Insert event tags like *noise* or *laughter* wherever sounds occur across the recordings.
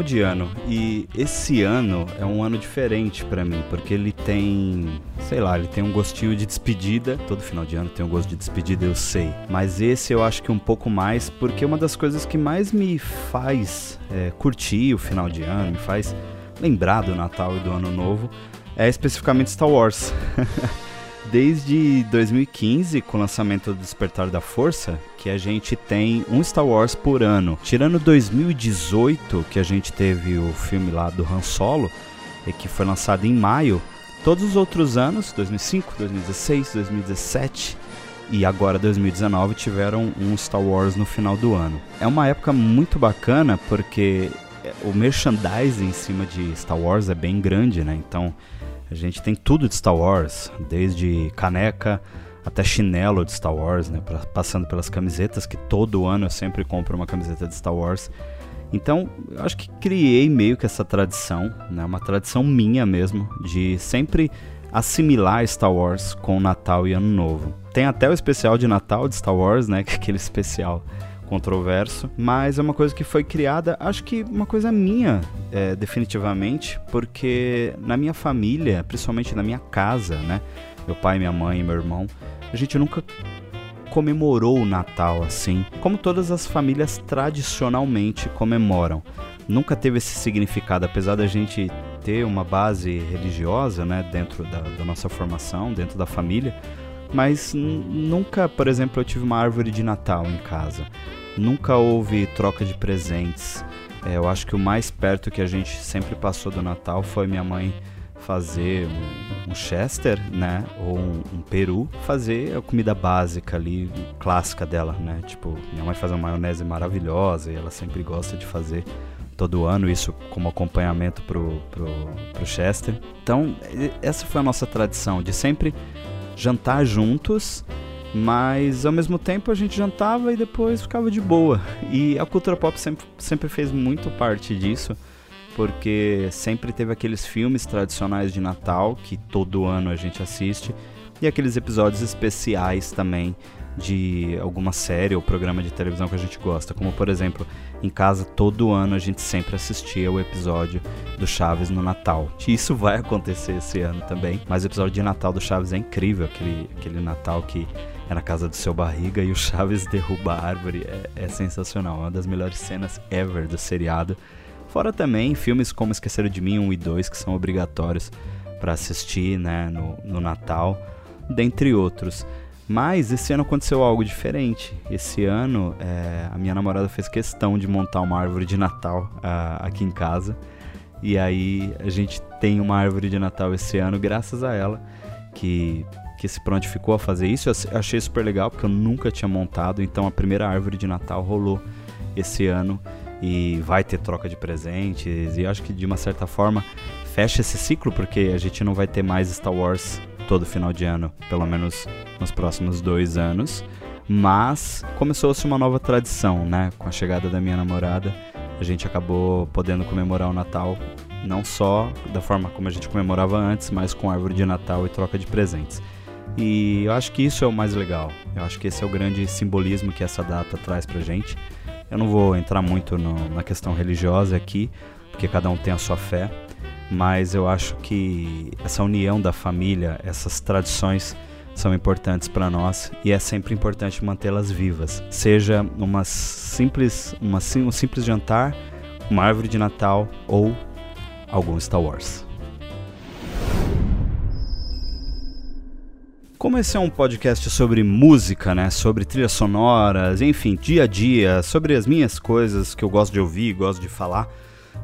final de ano e esse ano é um ano diferente para mim, porque ele tem, sei lá, ele tem um gostinho de despedida. Todo final de ano tem um gosto de despedida, eu sei. Mas esse eu acho que um pouco mais, porque uma das coisas que mais me faz é, curtir o final de ano, me faz lembrar do Natal e do Ano Novo, é especificamente Star Wars. *laughs* desde 2015, com o lançamento do Despertar da Força, que a gente tem um Star Wars por ano. Tirando 2018, que a gente teve o filme lá do Han Solo, e que foi lançado em maio, todos os outros anos, 2005, 2016, 2017 e agora 2019 tiveram um Star Wars no final do ano. É uma época muito bacana porque o merchandising em cima de Star Wars é bem grande, né? Então a gente tem tudo de Star Wars, desde caneca até chinelo de Star Wars, né? Passando pelas camisetas, que todo ano eu sempre compro uma camiseta de Star Wars. Então, eu acho que criei meio que essa tradição, né? Uma tradição minha mesmo, de sempre assimilar Star Wars com Natal e Ano Novo. Tem até o especial de Natal de Star Wars, né? *laughs* É aquele especial controverso, mas é uma coisa que foi criada, acho que uma coisa minha, é, definitivamente, porque na minha família, principalmente na minha casa, né? Meu pai, minha mãe meu irmão, a gente nunca comemorou o Natal assim, como todas as famílias tradicionalmente comemoram. Nunca teve esse significado, apesar da gente ter uma base religiosa, né, dentro da, da nossa formação, dentro da família, mas nunca, por exemplo, eu tive uma árvore de Natal em casa. Nunca houve troca de presentes. É, eu acho que o mais perto que a gente sempre passou do Natal foi minha mãe fazer um, um Chester, né? Ou um, um, peru, fazer a comida básica ali, clássica dela, né? Tipo, minha mãe faz uma maionese maravilhosa e ela sempre gosta de fazer todo ano isso como acompanhamento pro, pro, pro Chester. Então, essa foi a nossa tradição de sempre jantar juntos mas ao mesmo tempo a gente jantava e depois ficava de boa. E a cultura pop sempre, sempre fez muito parte disso, porque sempre teve aqueles filmes tradicionais de Natal que todo ano a gente assiste, e aqueles episódios especiais também de alguma série ou programa de televisão que a gente gosta, como por exemplo, em casa todo ano a gente sempre assistia o episódio do Chaves no Natal. *laughs* E isso vai acontecer esse ano também, mas o episódio de Natal do Chaves é incrível, aquele, aquele Natal que é na casa do seu barriga e o Chaves *laughs* derruba a árvore. É, é sensacional, é uma das melhores cenas ever do seriado. Fora também filmes como Esqueceram de Mim 1 e 2, que são obrigatórios para assistir né, no, no Natal, dentre outros. Mas esse ano aconteceu algo diferente. Esse ano é, a minha namorada fez questão de montar uma árvore de Natal uh, aqui em casa. E aí a gente tem uma árvore de Natal esse ano graças a ela, que que se prontificou a fazer isso. Eu achei super legal porque eu nunca tinha montado, então a primeira árvore de Natal rolou esse ano e vai ter troca de presentes e acho que de uma certa forma fecha esse ciclo porque a gente não vai ter mais Star Wars todo final de ano, pelo menos nos próximos dois anos. Mas começou-se uma nova tradição, né? Com a chegada da minha namorada, a gente acabou podendo comemorar o Natal não só da forma como a gente comemorava antes, mas com árvore de Natal e troca de presentes. E eu acho que isso é o mais legal. Eu acho que esse é o grande simbolismo que essa data traz pra gente. Eu não vou entrar muito no, na questão religiosa aqui, porque cada um tem a sua fé, mas eu acho que essa união da família, essas tradições são importantes para nós e é sempre importante mantê-las vivas. Seja uma simples, uma, um simples jantar, uma árvore de Natal ou algum Star Wars. Como esse é um podcast sobre música, né, sobre trilhas sonoras, enfim, dia a dia, sobre as minhas coisas que eu gosto de ouvir, gosto de falar,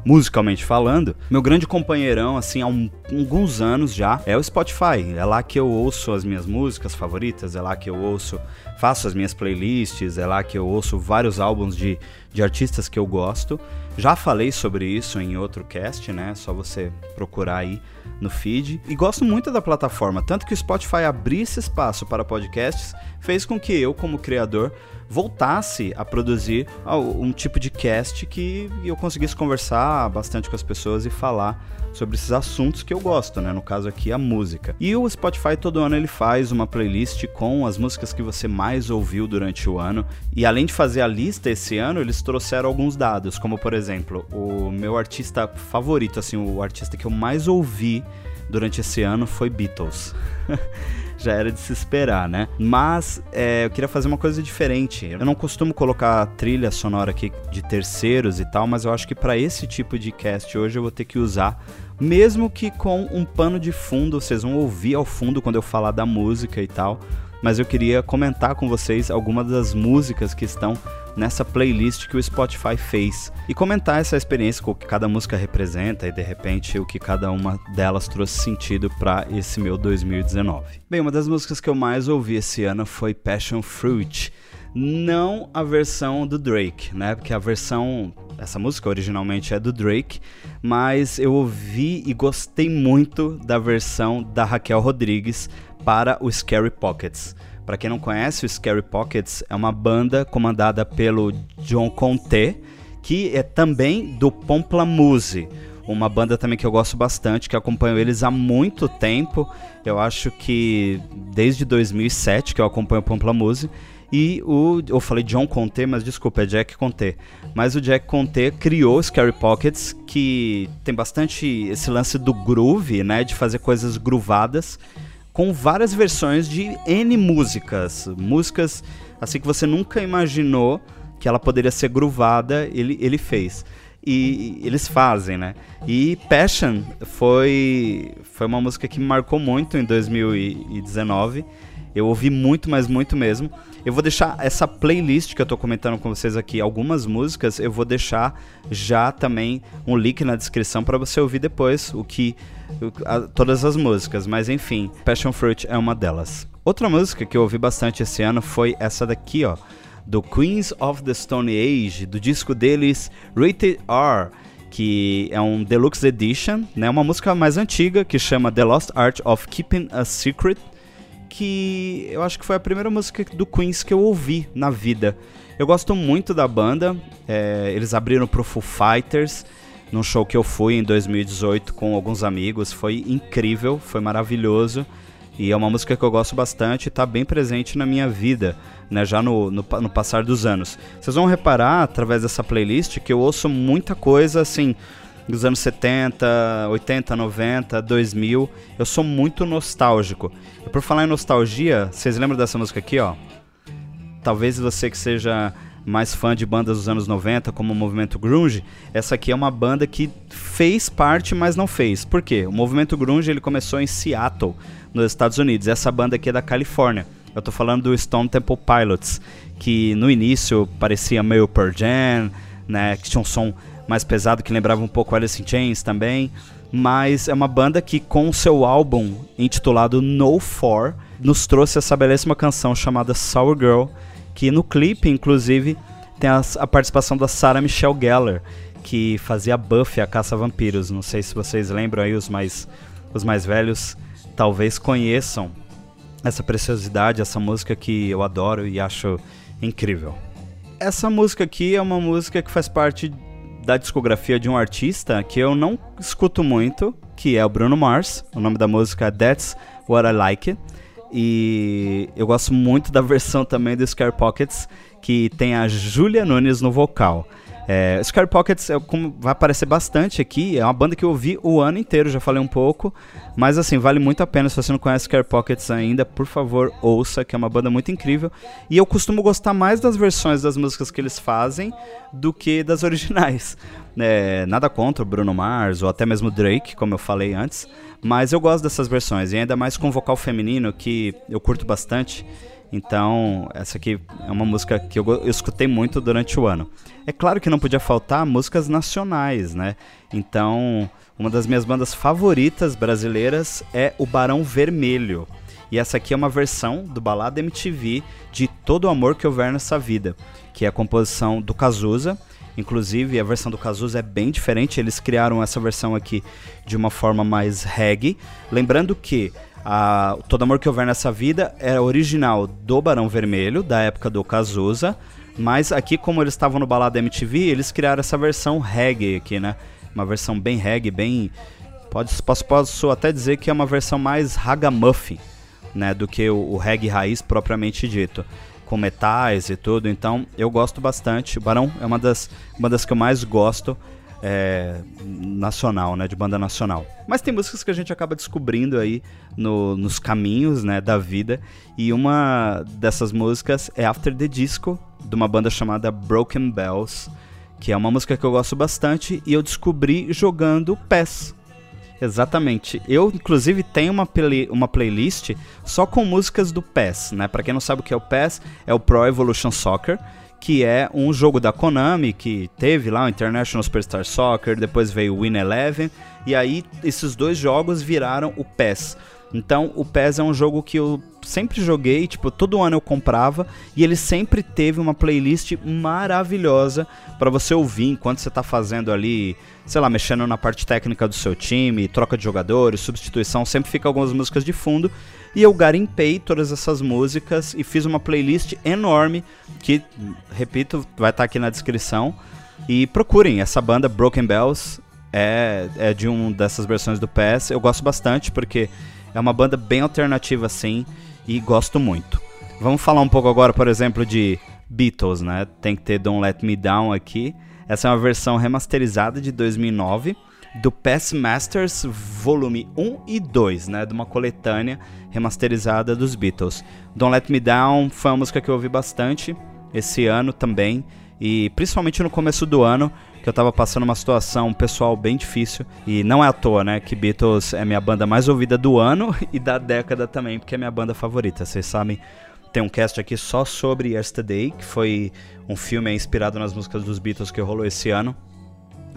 musicalmente falando, meu grande companheirão, assim, há um, alguns anos já, é o Spotify. É lá que eu ouço as minhas músicas favoritas, é lá que eu ouço, faço as minhas playlists, é lá que eu ouço vários álbuns de, de artistas que eu gosto. Já falei sobre isso em outro cast, né? Só você procurar aí no feed. E gosto muito da plataforma, tanto que o Spotify abrir esse espaço para podcasts fez com que eu, como criador, voltasse a produzir um tipo de cast que eu conseguisse conversar bastante com as pessoas e falar sobre esses assuntos que eu gosto, né? No caso aqui a música. E o Spotify todo ano ele faz uma playlist com as músicas que você mais ouviu durante o ano. E além de fazer a lista esse ano, eles trouxeram alguns dados, como por exemplo, o meu artista favorito, assim, o artista que eu mais ouvi durante esse ano foi Beatles. *laughs* já era de se esperar, né? Mas é, eu queria fazer uma coisa diferente. Eu não costumo colocar trilha sonora aqui de terceiros e tal, mas eu acho que para esse tipo de cast hoje eu vou ter que usar mesmo que com um pano de fundo, vocês vão ouvir ao fundo quando eu falar da música e tal. Mas eu queria comentar com vocês algumas das músicas que estão nessa playlist que o Spotify fez e comentar essa experiência com o que cada música representa e de repente o que cada uma delas trouxe sentido para esse meu 2019. Bem, uma das músicas que eu mais ouvi esse ano foi Passion Fruit, não a versão do Drake, né? Porque a versão essa música originalmente é do Drake, mas eu ouvi e gostei muito da versão da Raquel Rodrigues para o Scary Pockets. Para quem não conhece, o Scary Pockets é uma banda comandada pelo John Conte, que é também do Pomplamoose, uma banda também que eu gosto bastante, que acompanho eles há muito tempo. Eu acho que desde 2007 que eu acompanho o Pomplamoose. E o. Eu falei John Conte, mas desculpa, é Jack Conte. Mas o Jack Conte criou Scary Pockets, que tem bastante esse lance do groove, né? De fazer coisas groovadas, com várias versões de N músicas. Músicas assim que você nunca imaginou que ela poderia ser groovada, ele, ele fez. E eles fazem, né? E Passion foi, foi uma música que me marcou muito em 2019. Eu ouvi muito, mas muito mesmo. Eu vou deixar essa playlist que eu tô comentando com vocês aqui, algumas músicas, eu vou deixar já também um link na descrição para você ouvir depois o que a, todas as músicas, mas enfim, Passion Fruit é uma delas. Outra música que eu ouvi bastante esse ano foi essa daqui, ó, do Queens of the Stone Age, do disco deles Rated R que é um deluxe edition, né? Uma música mais antiga que chama The Lost Art of Keeping a Secret que eu acho que foi a primeira música do Queens que eu ouvi na vida. Eu gosto muito da banda, é, eles abriram pro Foo Fighters num show que eu fui em 2018 com alguns amigos, foi incrível, foi maravilhoso. E é uma música que eu gosto bastante e está bem presente na minha vida, né, já no, no, no, passar dos anos. Vocês vão reparar, através dessa playlist, que eu ouço muita coisa, assim, dos anos 70, 80, 90, 2000. Eu sou muito nostálgico. E por falar em nostalgia, vocês lembram dessa música aqui, ó? Talvez você que seja mais fã de bandas dos anos 90, como o movimento grunge, essa aqui é uma banda que fez parte, mas não fez. Por quê? O movimento grunge ele começou em Seattle, nos Estados Unidos. Essa banda aqui é da Califórnia. Eu tô falando do Stone Temple Pilots, que no início parecia meio Pearl Jam, né, que tinha um som mais pesado que lembrava um pouco Alice in Chains também, mas é uma banda que com seu álbum intitulado No For nos trouxe essa belíssima canção chamada Sour Girl, que no clipe inclusive tem a, a participação da Sarah Michelle Gellar, que fazia Buffy a caça a vampiros. Não sei se vocês lembram aí os mais os mais velhos talvez conheçam essa preciosidade, essa música que eu adoro e acho incrível. Essa música aqui é uma música que faz parte da discografia de um artista que eu não escuto muito, que é o Bruno Mars. O nome da música é That's What I Like. E eu gosto muito da *laughs* versão também do Scare Pockets, que tem a Julia Nunes no vocal. É, Pockets é, como vai aparecer bastante aqui, é uma banda que eu ouvi o ano inteiro, já falei um pouco, mas assim, vale muito a pena, se você não conhece Scary Pockets ainda, por favor, ouça, que é uma banda muito incrível. E eu costumo gostar mais das versões das músicas que eles fazem do que das *laughs* originais. É, nada contra o Bruno Mars ou até mesmo Drake, como eu falei antes, mas eu gosto dessas versões, e ainda mais com vocal feminino, que eu curto bastante. Então, essa aqui é uma música que eu, eu, escutei muito durante o ano. É claro que não podia faltar músicas nacionais, né? Então, uma das minhas bandas favoritas brasileiras é o Barão Vermelho. E essa aqui é uma versão do Balada MTV de Todo o Amor que Houver Nessa Vida, que é a composição do Cazuza. Inclusive, a versão do Cazuza é bem diferente, eles criaram essa versão aqui de uma forma mais reggae. Lembrando que a Todo Amor Que Houver Nessa Vida é original do Barão Vermelho, da época do Cazuza, mas aqui, como eles estavam no Balada MTV, eles criaram essa versão reggae aqui, né? Uma versão bem reggae, bem... Pode, posso, posso até dizer que é uma versão mais ragamuffin, né? Do que o, o reggae raiz propriamente dito. com metais e tudo. Então eu gosto bastante. Barão é uma das, uma das que eu mais gosto. É, nacional, né, de banda nacional. Mas tem músicas que a gente acaba descobrindo aí no, nos caminhos, né, da vida. E uma dessas músicas é After the Disco, de uma banda chamada Broken Bells, que é uma música que eu gosto bastante e eu descobri jogando PES. Exatamente. Eu, inclusive, tenho uma, play uma playlist só com músicas do PES, né? Pra quem não sabe o que é o PES, é o Pro Evolution Soccer, que é um jogo da Konami que teve lá o International Superstar Soccer, depois veio o Win Eleven, e aí esses dois jogos viraram o PES. Então, o PES é um jogo que eu sempre joguei, tipo, todo ano eu comprava e ele sempre teve uma playlist maravilhosa para você ouvir enquanto você tá fazendo ali, sei lá, mexendo na parte técnica do seu time, troca de jogadores, substituição, sempre fica algumas músicas de fundo. E eu garimpei todas essas músicas e fiz uma playlist enorme que, repito, vai estar tá aqui na descrição. E procurem essa banda Broken Bells, é, é de uma dessas versões do PES. Eu gosto bastante porque é uma banda bem alternativa assim e gosto muito. Vamos falar um pouco agora, por exemplo, de Beatles, né? Tem que ter Don't Let Me Down aqui. Essa é uma versão remasterizada de 2009 do Past Masters volume 1 e 2, né, de uma coletânea remasterizada dos Beatles. Don't Let Me Down foi uma música que eu ouvi bastante esse ano também e principalmente no começo do ano, que eu tava passando uma situação pessoal bem difícil. E não é à toa, né? Que Beatles é minha banda mais ouvida do ano *laughs* e da década também, porque é minha banda favorita. Vocês sabem, tem um cast aqui só sobre Yesterday, que foi um filme inspirado nas músicas dos Beatles que rolou esse ano.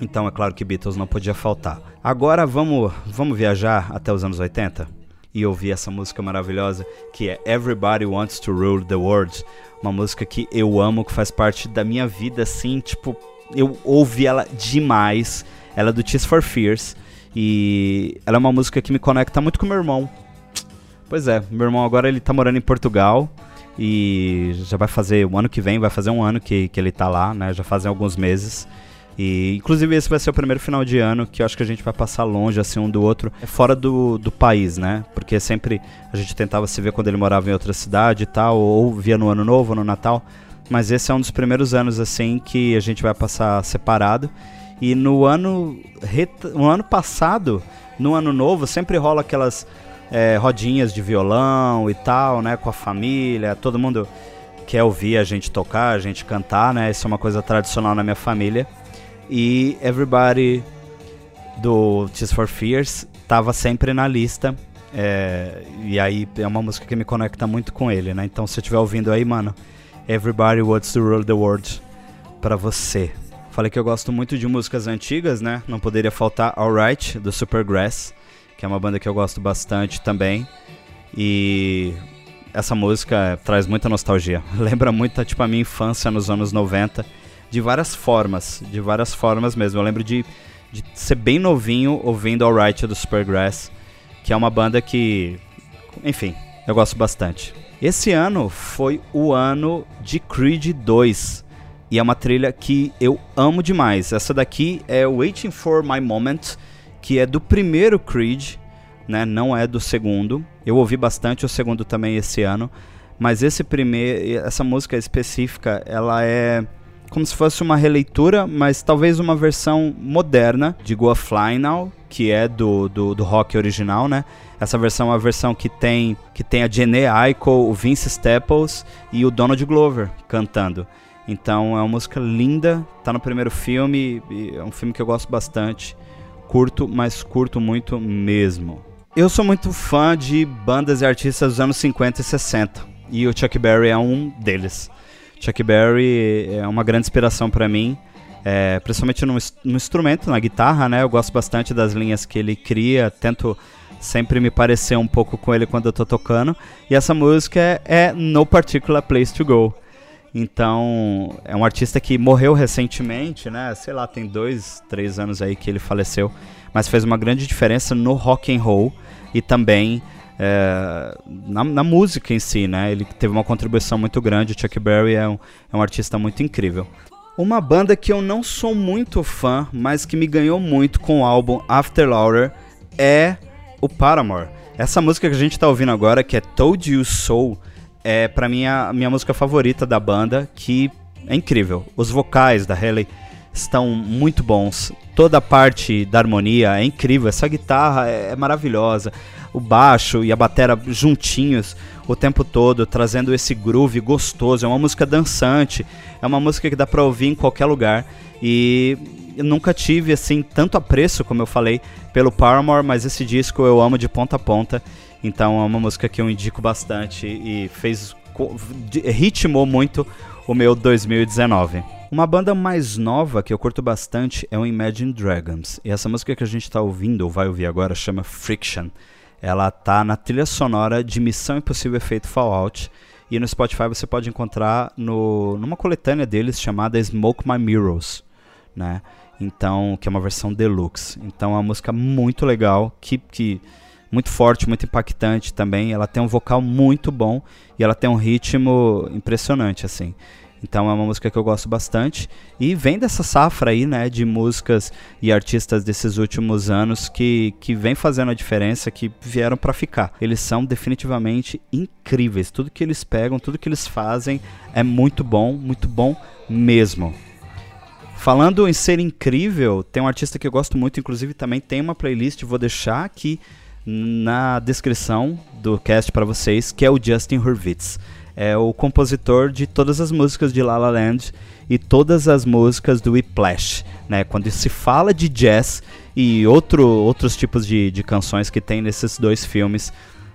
Então é claro que Beatles não podia faltar. Agora vamos, vamos viajar até os anos 80 e ouvir essa música maravilhosa que é Everybody Wants to Rule the World. Uma música que eu amo, que faz parte da minha vida, assim, tipo, eu ouvi ela demais. Ela é do Tears for Fears. E ela é uma música que me conecta muito com meu irmão. Pois é, meu irmão agora ele tá morando em Portugal. E já vai fazer, o ano que vem, vai fazer um ano que, que ele tá lá, né? Já fazem alguns meses. E inclusive esse vai ser o primeiro final de ano que eu acho que a gente vai passar longe assim um do outro, é fora do, do país, né? Porque sempre a gente tentava se ver quando ele morava em outra cidade e tal, ou via no ano novo, no Natal. Mas esse é um dos primeiros anos assim que a gente vai passar separado. E no ano, no ano passado, no ano novo, sempre rola aquelas é, rodinhas de violão e tal, né? Com a família, todo mundo quer ouvir a gente tocar, a gente cantar, né? Isso é uma coisa tradicional na minha família. E Everybody do Tears for Fears tava sempre na lista. É, e aí é uma música que me conecta muito com ele, né? Então se você estiver ouvindo aí, mano, Everybody Wants to Rule the World para você. Falei que eu gosto muito de músicas antigas, né? Não poderia faltar Alright do Supergrass, que é uma banda que eu gosto bastante também. E essa música traz muita nostalgia. *laughs* Lembra muito tipo a minha infância nos anos 90, de várias formas, de várias formas mesmo. Eu lembro de, de ser bem novinho ouvindo Alright do Supergrass, que é uma banda que, enfim, eu gosto bastante. Esse ano foi o ano de Creed 2. E é uma trilha que eu amo demais. Essa daqui é Waiting for My Moment, que é do primeiro Creed, né? Não é do segundo. Eu ouvi bastante o segundo também esse ano, mas esse primeiro, essa música específica, ela é como se fosse uma releitura, mas talvez uma versão moderna de Go Fly Now, que é do, do, do, rock original, né? Essa versão é uma versão que tem, que tem a Jene Aiko, o Vince Staples e o Donald Glover cantando. Então é uma música linda, tá no primeiro filme, é um filme que eu gosto bastante. Curto, mas curto muito mesmo. Eu sou muito fã de bandas e artistas dos anos 50 e 60, e o Chuck Berry é um deles. Chuck Berry é uma grande inspiração para mim, é, principalmente no, no, instrumento, na guitarra, né? Eu gosto bastante das linhas que ele cria, tento sempre me parecer um pouco com ele quando eu tô tocando. E essa música é, é No Particular Place to Go. Então, é um artista que morreu recentemente, né? Sei lá, tem dois, três anos aí que ele faleceu, mas fez uma grande diferença no rock and roll e também é, na, na, música em si, né? Ele teve uma contribuição muito grande. O Chuck Berry é um, é um artista muito incrível. Uma banda que eu não sou muito fã, mas que me ganhou muito com o álbum After Lauder é o Paramore. Essa música que a gente está ouvindo agora, que é Told You So, é para mim a minha música favorita da banda, que é incrível. Os vocais da Haley estão muito bons. Toda a parte da harmonia é incrível. Essa guitarra é, é maravilhosa. O baixo e a batera juntinhos o tempo todo, trazendo esse groove gostoso. É uma música dançante. É uma música que dá pra ouvir em qualquer lugar. E eu nunca tive assim tanto apreço, como eu falei, pelo Paramore, mas esse disco eu amo de ponta a ponta. Então é uma música que eu indico bastante e fez ritmou muito o meu 2019. Uma banda mais nova que eu curto bastante é o Imagine Dragons. E essa música que a gente está ouvindo, ou vai ouvir agora, chama Friction. Ela tá na trilha sonora de Missão Impossível Efeito Fallout. E no Spotify você pode encontrar no, numa coletânea deles chamada Smoke My Mirrors, né? Então, que é uma versão deluxe. Então é uma música muito legal, que, que muito forte, muito impactante também. Ela tem um vocal muito bom e ela tem um ritmo impressionante, assim. Então é uma música que eu gosto bastante e vem dessa safra aí, né, de músicas e artistas desses últimos anos que, que vem fazendo a diferença, que vieram para ficar. Eles são definitivamente incríveis. Tudo que eles pegam, tudo que eles fazem é muito bom, muito bom mesmo. Falando em ser incrível, tem um artista que eu gosto muito, inclusive também tem uma playlist, vou deixar aqui na descrição do cast para vocês, que é o Justin Hurwitz. É o compositor de todas as músicas de La La Land e todas as músicas do Whiplash, né? Quando se fala de jazz e outro, outros tipos de, de canções que tem nesses dois filmes,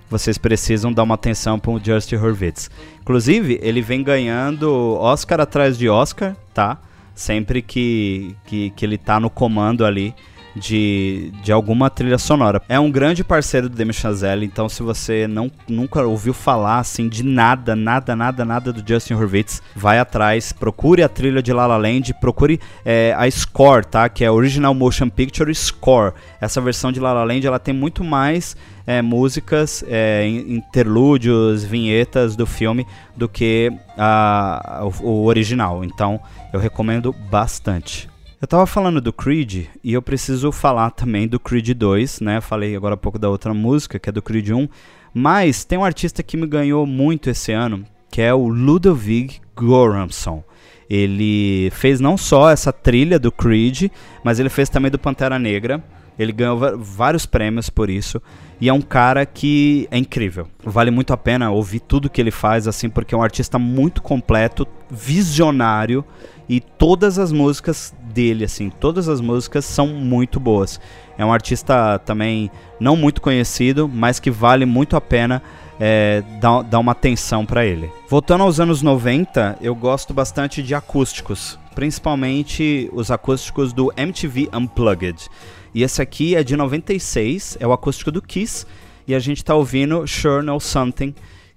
vocês precisam dar uma atenção para o Justin Hurwitz. Inclusive, ele vem ganhando Oscar atrás de Oscar, tá? Sempre que, que, que ele tá no comando ali de, de alguma trilha sonora. É um grande parceiro do Demi Chazelle, então se você não, nunca ouviu falar assim de nada, nada, nada, nada do Justin Hurwitz, vai atrás, procure a trilha de La La Land, procure é, a score, tá? Que é Original Motion Picture Score. Essa versão de La La Land, ela tem muito mais é, músicas, é, interlúdios, vinhetas do filme do que a, o, o original. Então, eu recomendo bastante. Eu tava falando do Creed e eu preciso falar também do Creed 2, né? Falei agora há pouco da outra música, que é do Creed 1, mas tem um artista que me ganhou muito esse ano, que é o Ludovic Göransson. Ele fez não só essa trilha do Creed, mas ele fez também do Pantera Negra. Ele ganhou vários prêmios por isso. E é um cara que é incrível. Vale muito a pena ouvir tudo que ele faz, assim, porque é um artista muito completo, visionário. E todas as músicas dele, assim, todas as músicas são muito boas. É um artista também não muito conhecido, mas que vale muito a pena é, dar, dar uma atenção para ele. Voltando aos anos 90, eu gosto bastante de acústicos, principalmente os acústicos do MTV Unplugged. E esse aqui é de 96, é o acústico do Kiss, e a gente está ouvindo Sure Know Something,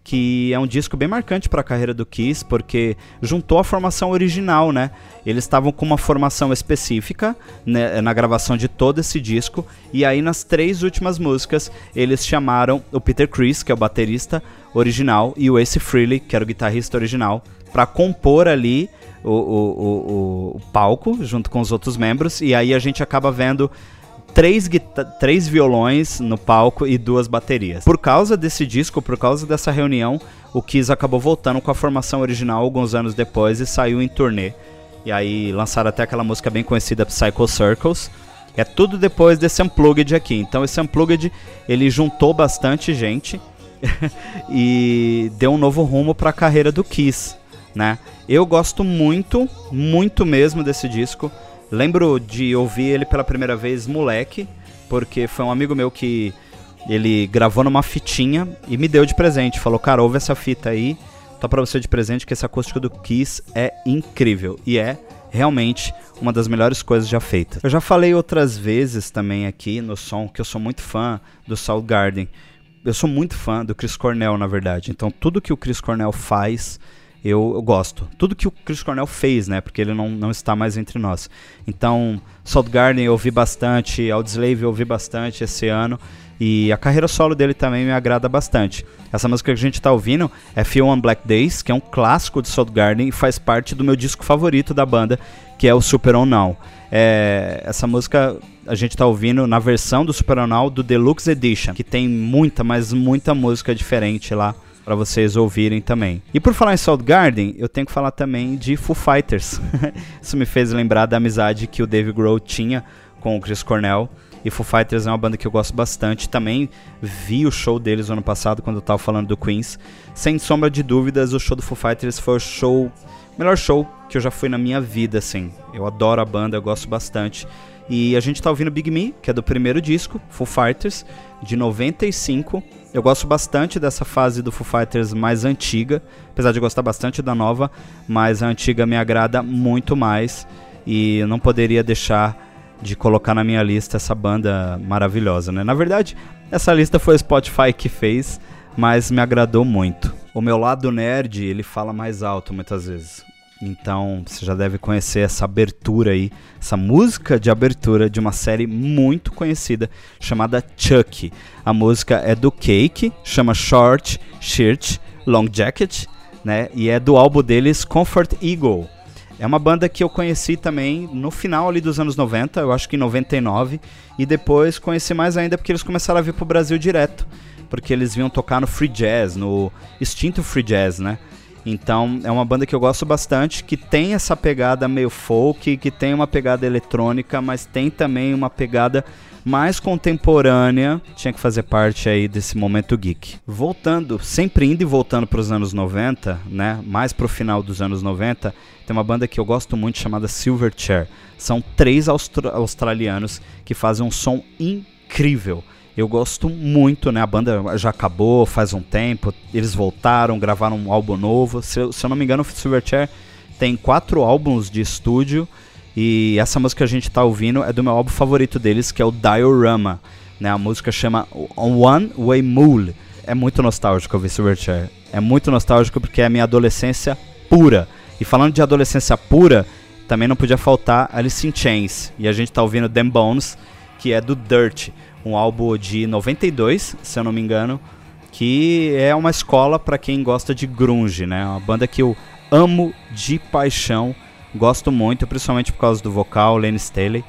que é um disco bem marcante para a carreira do Kiss, porque juntou a formação original, né? Eles estavam com uma formação específica né, na gravação de todo esse disco, e aí nas três últimas músicas eles chamaram o Peter Criss, que é o baterista original, e o Ace Frehley, que era o guitarrista original, para compor ali o, o, o, o palco junto com os outros membros, e aí a gente acaba vendo três, três violões no palco e duas baterias. Por causa desse disco, por causa dessa reunião, o Kiss acabou voltando com a formação original alguns anos depois e saiu em turnê. E aí lançaram até aquela música bem conhecida, Psycho Circles. É tudo depois desse Unplugged aqui. Então esse Unplugged, ele juntou bastante gente *laughs* e deu um novo rumo para a carreira do Kiss, né? Eu gosto muito, muito mesmo desse disco. Lembro de ouvir ele pela primeira vez moleque, porque foi um amigo meu que ele gravou numa fitinha e me deu de presente. Falou, cara, ouve essa fita aí, tá pra você de presente que esse acústico do Kiss é incrível. E é realmente uma das melhores coisas já feitas. Eu já falei outras vezes também aqui no som que eu sou muito fã do Soundgarden. Eu sou muito fã do Chris Cornell, na verdade. Então tudo que o Chris Cornell faz eu, eu, gosto. Tudo que o Chris Cornell fez, né? Porque ele não, não está mais entre nós. Então, Garden eu ouvi bastante, Audioslave eu ouvi bastante esse ano. E a carreira solo dele também me agrada bastante. Essa música que a gente está ouvindo é Feel on Black Days, que é um clássico de Garden e faz parte do meu disco favorito da banda, que é o Super On Now. É, essa música a gente está ouvindo na versão do Super On Now do Deluxe Edition, que tem muita, mas muita música diferente lá para vocês ouvirem também. E por falar em Soundgarden, eu tenho que falar também de Foo Fighters. *laughs* Isso me fez lembrar da amizade que o Dave Grohl tinha com o Chris Cornell. E Foo Fighters é uma banda que eu gosto bastante. Também vi o show deles no ano passado, quando eu tava falando do Queens. Sem sombra de dúvidas, o show do Foo Fighters foi o show. Melhor show que eu já fui na minha vida, assim. Eu adoro a banda, eu gosto bastante. E a gente tá ouvindo Big Me, que é do primeiro disco, Foo Fighters, de 95. Eu gosto bastante dessa fase do Foo Fighters mais antiga, apesar de gostar bastante da nova, mas a antiga me agrada muito mais. E não poderia deixar de colocar na minha lista essa banda maravilhosa, né? Na verdade, essa lista foi o Spotify que fez, mas me agradou muito. O meu lado nerd, ele fala mais alto muitas vezes. Então, você já deve conhecer essa abertura aí, essa música de abertura de uma série muito conhecida chamada Chuck. A música é do Cake, chama Short Shirt Long Jacket, né? E é do álbum deles Comfort Eagle. É uma banda que eu conheci também no final ali dos anos 90, eu acho que em 99, e depois conheci mais ainda porque eles começaram a vir pro Brasil direto, porque eles vinham tocar no Free Jazz, no extinto Free Jazz, né? Então é uma banda que eu gosto bastante, que tem essa pegada meio folk, que tem uma pegada eletrônica, mas tem também uma pegada mais contemporânea, tinha que fazer parte aí desse momento geek. Voltando, sempre indo e voltando para os anos 90, né? Mais pro final dos anos 90, tem uma banda que eu gosto muito chamada Silverchair. São três austra australianos que fazem um som incrível. Eu gosto muito, né? A banda já acabou faz um tempo. Eles voltaram, gravaram um álbum novo. Se, se eu não me engano, o Silverchair tem quatro álbuns de estúdio. E essa música que a gente tá ouvindo é do meu álbum favorito deles, que é o Diorama. Né? A música chama One Way Mule. É muito nostálgico ouvir Silverchair. É muito nostálgico porque é a minha adolescência pura. E falando de adolescência pura, também não podia faltar Alice in Chains. E a gente tá ouvindo Them Bones, que é do Dirt, um álbum de 92, se eu não me engano, que é uma escola para quem gosta de grunge, né? Uma banda que eu amo de paixão, gosto muito, principalmente por causa do vocal, Lane Staley.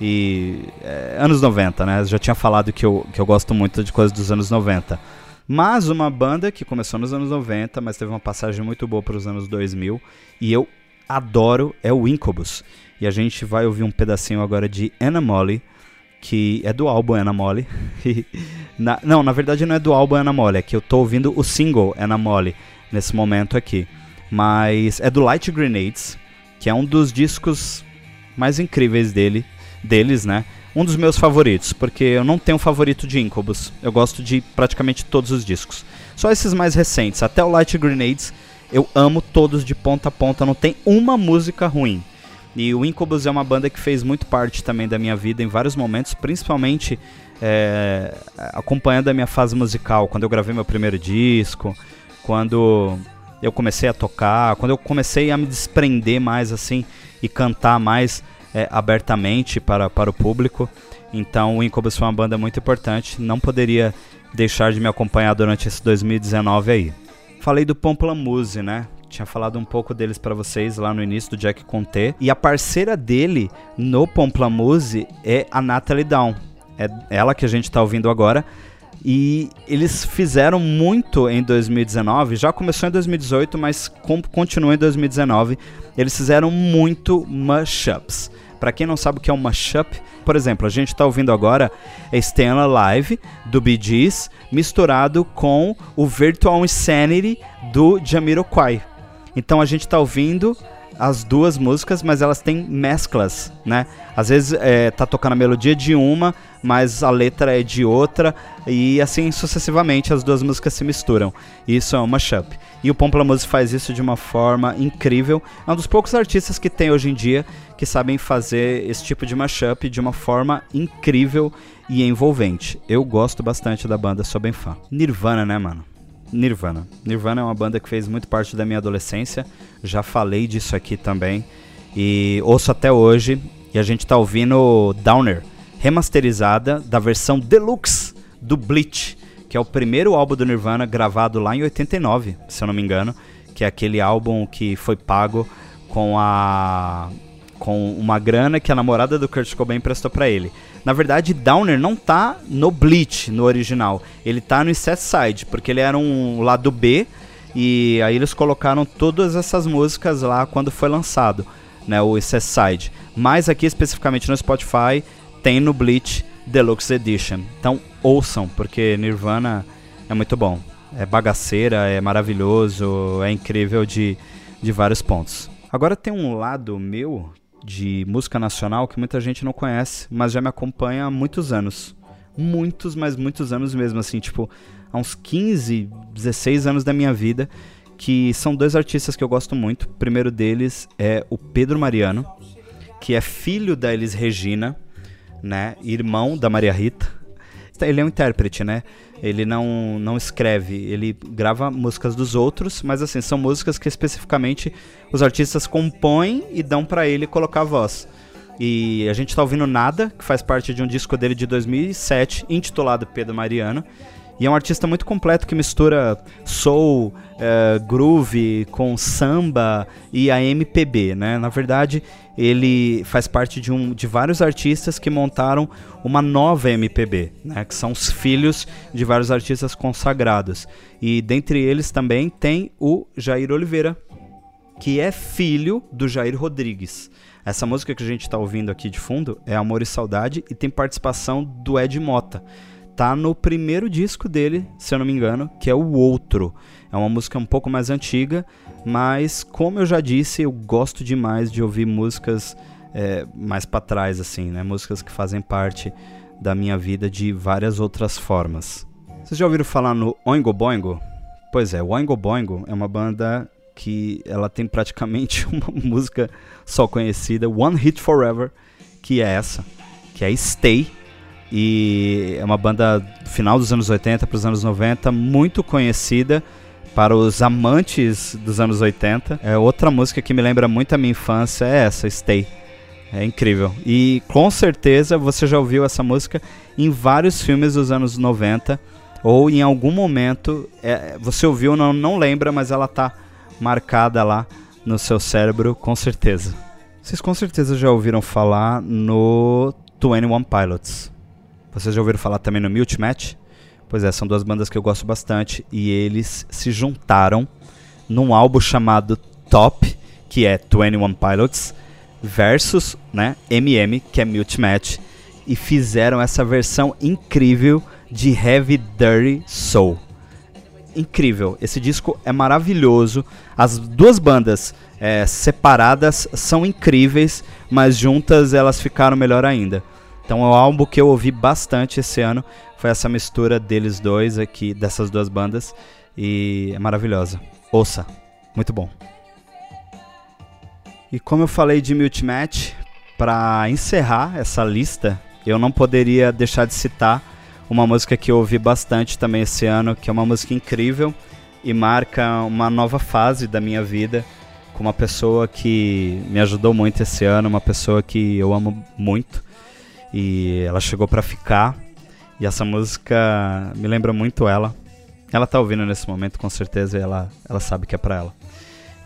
E é, anos 90, né? Eu já tinha falado que eu, que eu gosto muito de coisas dos anos 90. Mas uma banda que começou nos anos 90, mas teve uma passagem muito boa para os anos 2000 e eu adoro é o Incubus. E a gente vai ouvir um pedacinho agora de Anamole, que é do álbum Anamole. *laughs* na, não, na verdade não é do álbum Anamole, é que eu tô ouvindo o single Anamole nesse momento aqui. Mas é do Light Grenades, que é um dos discos mais incríveis dele, deles, né? um dos meus favoritos, porque eu não tenho um favorito de Incubus. Eu gosto de praticamente todos os discos. Só esses mais recentes, até o Light Grenades, eu amo todos de ponta a ponta, não tem uma música ruim. E o Incubus é uma banda que fez muito parte também da minha vida em vários momentos, principalmente é, acompanhando a minha fase musical, quando eu gravei meu primeiro disco, quando eu comecei a tocar, quando eu comecei a me desprender mais assim e cantar mais é, abertamente para, para o público. Então o Incubus foi uma banda muito importante, não poderia deixar de me acompanhar durante esse 2019 aí. Falei do Pomplamoose, né? Tinha falado um pouco deles para vocês lá no início do Jack Conté. E a parceira dele no Pomplamoose é a Natalie Down. É ela que a gente está ouvindo agora. E eles fizeram muito em 2019, já começou em 2018, mas continua em 2019. Eles fizeram muito mashups. Para quem não sabe o que é um mashup, por exemplo, a gente está ouvindo agora é Stay Alive do Bee Gees misturado com o Virtual Insanity do Jamiroquai. Então a gente está ouvindo as duas músicas, mas elas têm mesclas, né? Às vezes é, tá tocando a melodia de uma, mas a letra é de outra, e assim sucessivamente as duas músicas se misturam. Isso é um mashup. E o Pomplamoose faz isso de uma forma incrível. É um dos poucos artistas que tem hoje em dia que sabem fazer esse tipo de mashup de uma forma incrível e envolvente. Eu gosto bastante da banda, sou bem fã. Nirvana, né, mano? Nirvana. Nirvana é uma banda que fez muito parte da minha adolescência. Já falei disso aqui também. E ouço até hoje. E a gente tá ouvindo Downer, remasterizada da versão deluxe do Bleach, que é o primeiro álbum do Nirvana gravado lá em 89, se eu não me engano. Que é aquele álbum que foi pago com a com uma grana que a namorada do Kurt Cobain prestou para ele. Na verdade, Downer não tá no Bleach, no original. Ele tá no Set Side, porque ele era um lado B e aí eles colocaram todas essas músicas lá quando foi lançado, né, o Set Side. Mas aqui especificamente no Spotify tem no Bleach Deluxe Edition. Então ouçam, porque Nirvana é muito bom. É bagaceira, é maravilhoso, é incrível de, de vários pontos. Agora tem um lado meu de música nacional que muita gente não conhece, mas já me acompanha há muitos anos. Muitos, mas muitos anos mesmo, assim, tipo, há uns 15, 16 anos da minha vida, que são dois artistas que eu gosto muito. O primeiro deles é o Pedro Mariano, que é filho da Elis Regina, né, irmão da Maria Rita. Ele é um intérprete, né? Ele não, não escreve, ele grava músicas dos outros, mas assim, são músicas que especificamente os artistas compõem e dão para ele colocar a voz. E a gente tá ouvindo Nada, que faz parte de um disco dele de 2007, intitulado Pedro Mariano. E é um artista muito completo que mistura soul, uh, groove com samba e a MPB, né? Na verdade, ele faz parte de, um, de vários artistas que montaram uma nova MPB, né? Que são os filhos de vários artistas consagrados. E dentre eles também tem o Jair Oliveira, que é filho do Jair Rodrigues. Essa música que a gente está ouvindo aqui de fundo é Amor e Saudade e tem participação do Ed Mota tá no primeiro disco dele, se eu não me engano, que é o Outro. É uma música um pouco mais antiga, mas como eu já disse, eu gosto demais de ouvir músicas é, mais para trás, assim, né? Músicas que fazem parte da minha vida de várias outras formas. Vocês já ouviram falar no Oingo Boingo? Pois é, o Oingo Boingo é uma banda que ela tem praticamente *laughs* uma música só conhecida, One Hit Forever, que é essa, que é Stay, e é uma banda final dos anos 80 para os anos 90, muito conhecida para os amantes dos anos 80. É outra música que me lembra muito a minha infância é essa, Stay. É incrível. E com certeza você já ouviu essa música em vários filmes dos anos 90 ou em algum momento é, você ouviu, não, não lembra, mas ela tá marcada lá no seu cérebro, com certeza. Vocês com certeza já ouviram falar no 21 Pilots. Vocês já ouviram falar também no Mute Match? Pois é, são duas bandas que eu gosto bastante e eles se juntaram num álbum chamado Top, que é 21 Pilots, versus né, MM, que é Mute Match, e fizeram essa versão incrível de Heavy Dirty Soul. Incrível, esse disco é maravilhoso. As duas bandas é, separadas são incríveis, mas juntas elas ficaram melhor ainda. Então o álbum que eu ouvi bastante esse ano foi essa mistura deles dois aqui, dessas duas bandas, e é maravilhosa. Ouça, muito bom. E como eu falei de Multimatch, para encerrar essa lista, eu não poderia deixar de citar uma música que eu ouvi bastante também esse ano, que é uma música incrível e marca uma nova fase da minha vida com uma pessoa que me ajudou muito esse ano, uma pessoa que eu amo muito e ela chegou para ficar. E essa música me lembra muito ela. Ela tá ouvindo nesse momento, com certeza, ela, ela sabe que é pra ela.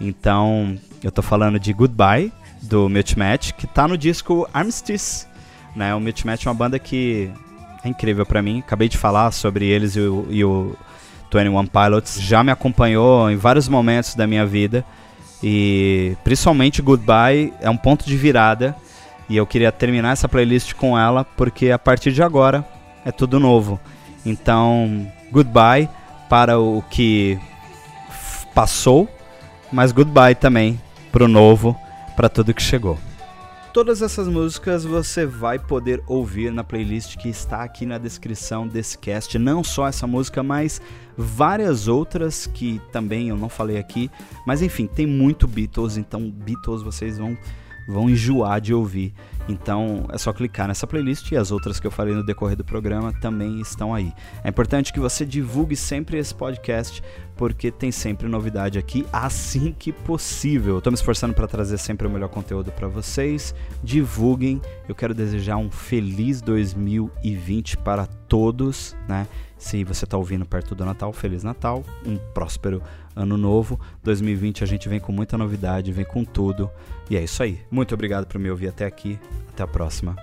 Então, eu tô falando de Goodbye, do Multimatch, que tá no disco Armistice. Né? O Multimatch é uma banda que é incrível para mim. Acabei de falar sobre eles e o, e o 21 Pilots. Já me acompanhou em vários momentos da minha vida. E principalmente Goodbye é um ponto de virada e eu queria terminar essa playlist com ela porque a partir de agora é tudo novo. Então, goodbye para o que passou, mas goodbye também para o novo, para tudo que chegou. Todas essas músicas você vai poder ouvir na playlist que está aqui na descrição desse cast. Não só essa música, mas várias outras que também eu não falei aqui. Mas enfim, tem muito Beatles, então Beatles vocês vão vão enjoar de ouvir. Então é só clicar nessa playlist e as outras que eu falei no decorrer do programa também estão aí. É importante que você divulgue sempre esse podcast, porque tem sempre novidade aqui assim que possível. Estou me esforçando para trazer sempre o melhor conteúdo para vocês. Divulguem. Eu quero desejar um feliz 2020 para todos, né? Se você está ouvindo perto do Natal, Feliz Natal, um próspero ano novo. 2020 a gente vem com muita novidade, vem com tudo. E é isso aí. Muito obrigado por me ouvir até aqui. Até a próxima.